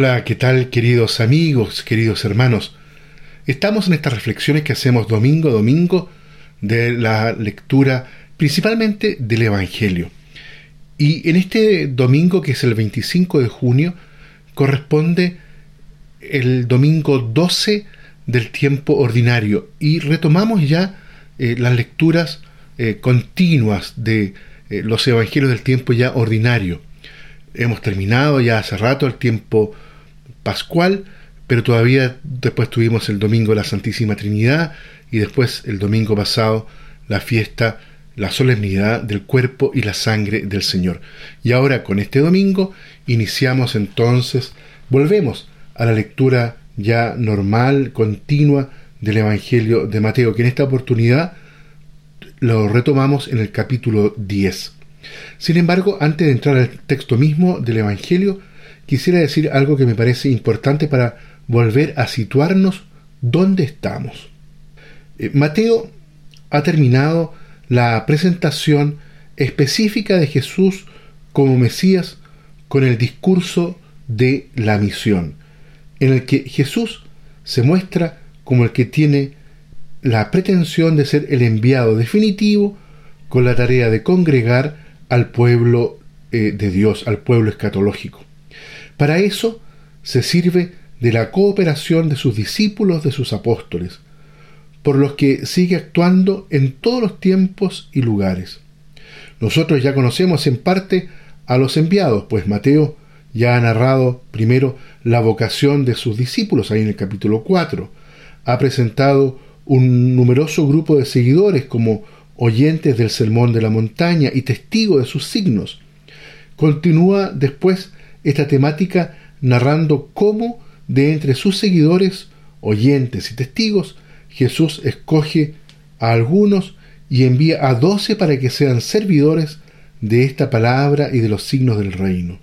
Hola, ¿qué tal queridos amigos, queridos hermanos? Estamos en estas reflexiones que hacemos domingo a domingo de la lectura principalmente del Evangelio. Y en este domingo, que es el 25 de junio, corresponde el domingo 12 del tiempo ordinario y retomamos ya eh, las lecturas eh, continuas de eh, los evangelios del tiempo ya ordinario. Hemos terminado ya hace rato el tiempo pascual, pero todavía después tuvimos el domingo la Santísima Trinidad y después el domingo pasado la fiesta, la solemnidad del cuerpo y la sangre del Señor. Y ahora con este domingo iniciamos entonces, volvemos a la lectura ya normal, continua del Evangelio de Mateo, que en esta oportunidad lo retomamos en el capítulo 10. Sin embargo, antes de entrar al texto mismo del Evangelio, quisiera decir algo que me parece importante para volver a situarnos donde estamos. Eh, Mateo ha terminado la presentación específica de Jesús como Mesías con el discurso de la misión, en el que Jesús se muestra como el que tiene la pretensión de ser el enviado definitivo con la tarea de congregar al pueblo eh, de Dios, al pueblo escatológico. Para eso se sirve de la cooperación de sus discípulos, de sus apóstoles, por los que sigue actuando en todos los tiempos y lugares. Nosotros ya conocemos en parte a los enviados, pues Mateo ya ha narrado primero la vocación de sus discípulos, ahí en el capítulo 4. Ha presentado un numeroso grupo de seguidores como oyentes del sermón de la montaña y testigos de sus signos. Continúa después esta temática narrando cómo de entre sus seguidores, oyentes y testigos, Jesús escoge a algunos y envía a doce para que sean servidores de esta palabra y de los signos del reino.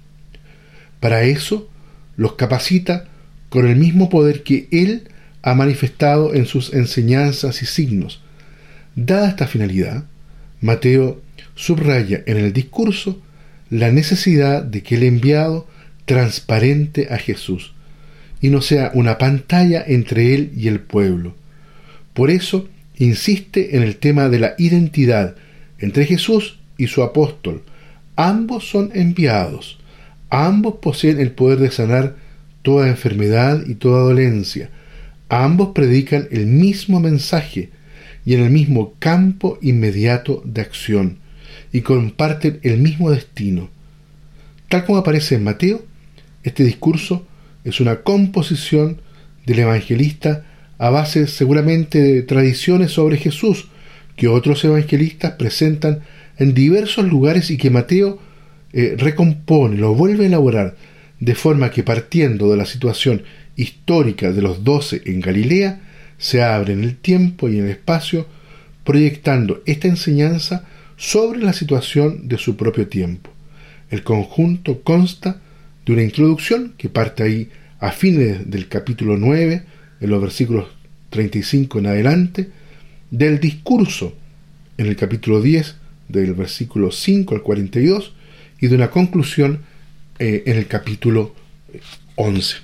Para eso los capacita con el mismo poder que Él ha manifestado en sus enseñanzas y signos. Dada esta finalidad, Mateo subraya en el discurso la necesidad de que el enviado transparente a Jesús y no sea una pantalla entre él y el pueblo. Por eso insiste en el tema de la identidad entre Jesús y su apóstol. Ambos son enviados, ambos poseen el poder de sanar toda enfermedad y toda dolencia, ambos predican el mismo mensaje y en el mismo campo inmediato de acción, y comparten el mismo destino. Tal como aparece en Mateo, este discurso es una composición del evangelista a base seguramente de tradiciones sobre Jesús que otros evangelistas presentan en diversos lugares y que Mateo eh, recompone, lo vuelve a elaborar, de forma que partiendo de la situación histórica de los doce en Galilea, se abre en el tiempo y en el espacio, proyectando esta enseñanza sobre la situación de su propio tiempo. El conjunto consta de una introducción que parte ahí a fines del capítulo 9, en los versículos 35 en adelante, del discurso en el capítulo 10, del versículo 5 al 42, y de una conclusión eh, en el capítulo 11.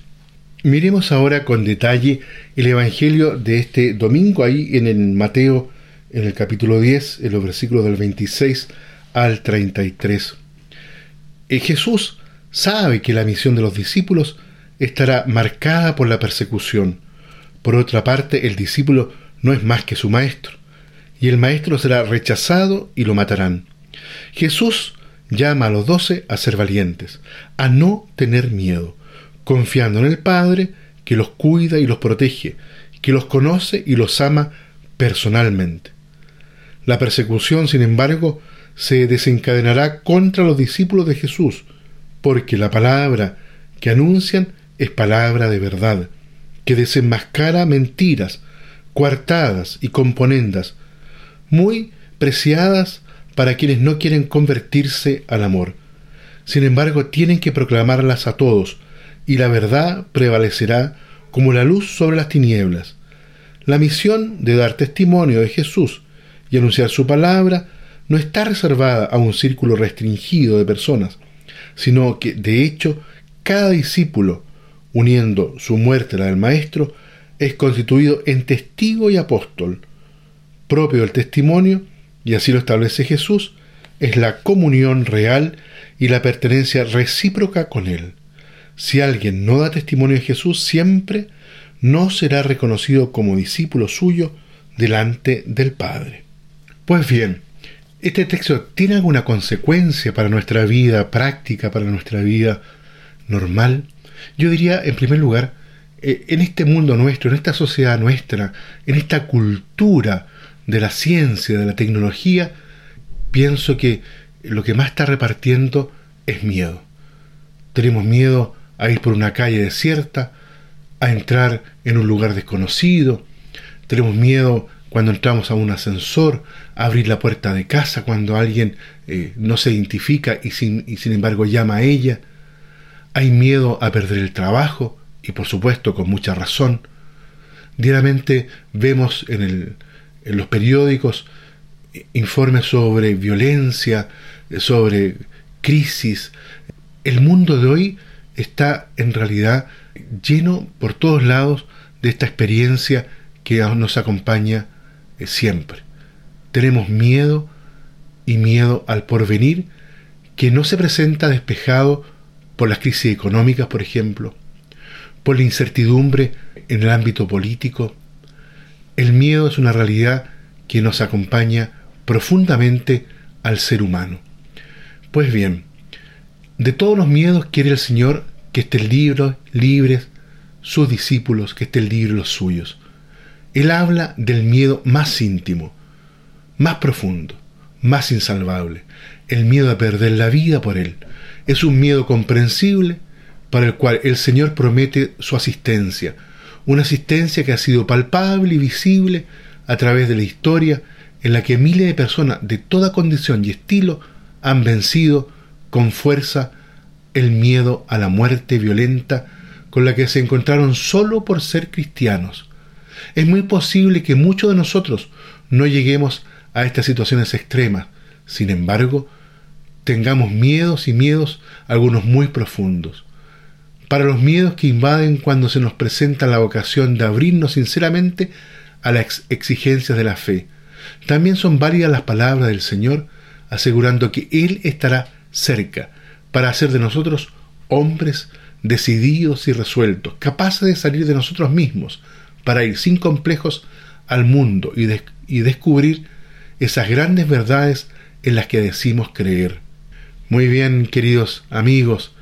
Miremos ahora con detalle el Evangelio de este domingo, ahí en el Mateo, en el capítulo 10, en los versículos del 26 al 33. Eh, Jesús sabe que la misión de los discípulos estará marcada por la persecución. Por otra parte, el discípulo no es más que su maestro, y el maestro será rechazado y lo matarán. Jesús llama a los doce a ser valientes, a no tener miedo, confiando en el Padre que los cuida y los protege, que los conoce y los ama personalmente. La persecución, sin embargo, se desencadenará contra los discípulos de Jesús, porque la palabra que anuncian es palabra de verdad, que desenmascara mentiras, coartadas y componendas, muy preciadas para quienes no quieren convertirse al amor. Sin embargo, tienen que proclamarlas a todos, y la verdad prevalecerá como la luz sobre las tinieblas. La misión de dar testimonio de Jesús y anunciar su palabra no está reservada a un círculo restringido de personas, sino que, de hecho, cada discípulo, uniendo su muerte a la del Maestro, es constituido en testigo y apóstol, propio del testimonio, y así lo establece Jesús, es la comunión real y la pertenencia recíproca con Él. Si alguien no da testimonio de Jesús, siempre no será reconocido como discípulo suyo delante del Padre. Pues bien, ¿este texto tiene alguna consecuencia para nuestra vida práctica, para nuestra vida normal? Yo diría, en primer lugar, eh, en este mundo nuestro, en esta sociedad nuestra, en esta cultura de la ciencia, de la tecnología, pienso que lo que más está repartiendo es miedo. Tenemos miedo a ir por una calle desierta, a entrar en un lugar desconocido. Tenemos miedo cuando entramos a un ascensor, abrir la puerta de casa cuando alguien eh, no se identifica y sin, y sin embargo llama a ella. Hay miedo a perder el trabajo, y por supuesto con mucha razón. Diariamente vemos en, el, en los periódicos informes sobre violencia, sobre crisis. El mundo de hoy está en realidad lleno por todos lados de esta experiencia que nos acompaña eh, siempre. Tenemos miedo y miedo al porvenir que no se presenta despejado por las crisis económicas, por ejemplo, por la incertidumbre en el ámbito político. El miedo es una realidad que nos acompaña profundamente al ser humano. Pues bien, de todos los miedos quiere el Señor que estén libres, libres sus discípulos, que estén libres los suyos. Él habla del miedo más íntimo, más profundo, más insalvable, el miedo a perder la vida por Él. Es un miedo comprensible para el cual el Señor promete su asistencia, una asistencia que ha sido palpable y visible a través de la historia en la que miles de personas de toda condición y estilo han vencido con fuerza el miedo a la muerte violenta con la que se encontraron solo por ser cristianos. Es muy posible que muchos de nosotros no lleguemos a estas situaciones extremas, sin embargo, tengamos miedos y miedos, algunos muy profundos. Para los miedos que invaden cuando se nos presenta la vocación de abrirnos sinceramente a las exigencias de la fe. También son válidas las palabras del Señor asegurando que Él estará cerca para hacer de nosotros hombres decididos y resueltos, capaces de salir de nosotros mismos, para ir sin complejos al mundo y, y descubrir esas grandes verdades en las que decimos creer. Muy bien, queridos amigos,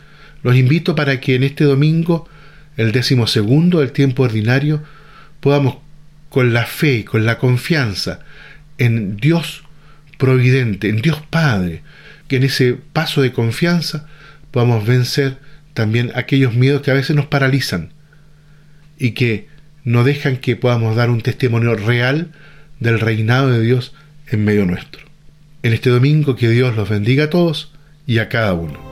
los invito para que en este domingo, el décimo segundo del tiempo ordinario, podamos con la fe, con la confianza en Dios providente, en Dios Padre, que en ese paso de confianza podamos vencer también aquellos miedos que a veces nos paralizan y que no dejan que podamos dar un testimonio real del reinado de Dios en medio nuestro. En este domingo que Dios los bendiga a todos y a cada uno.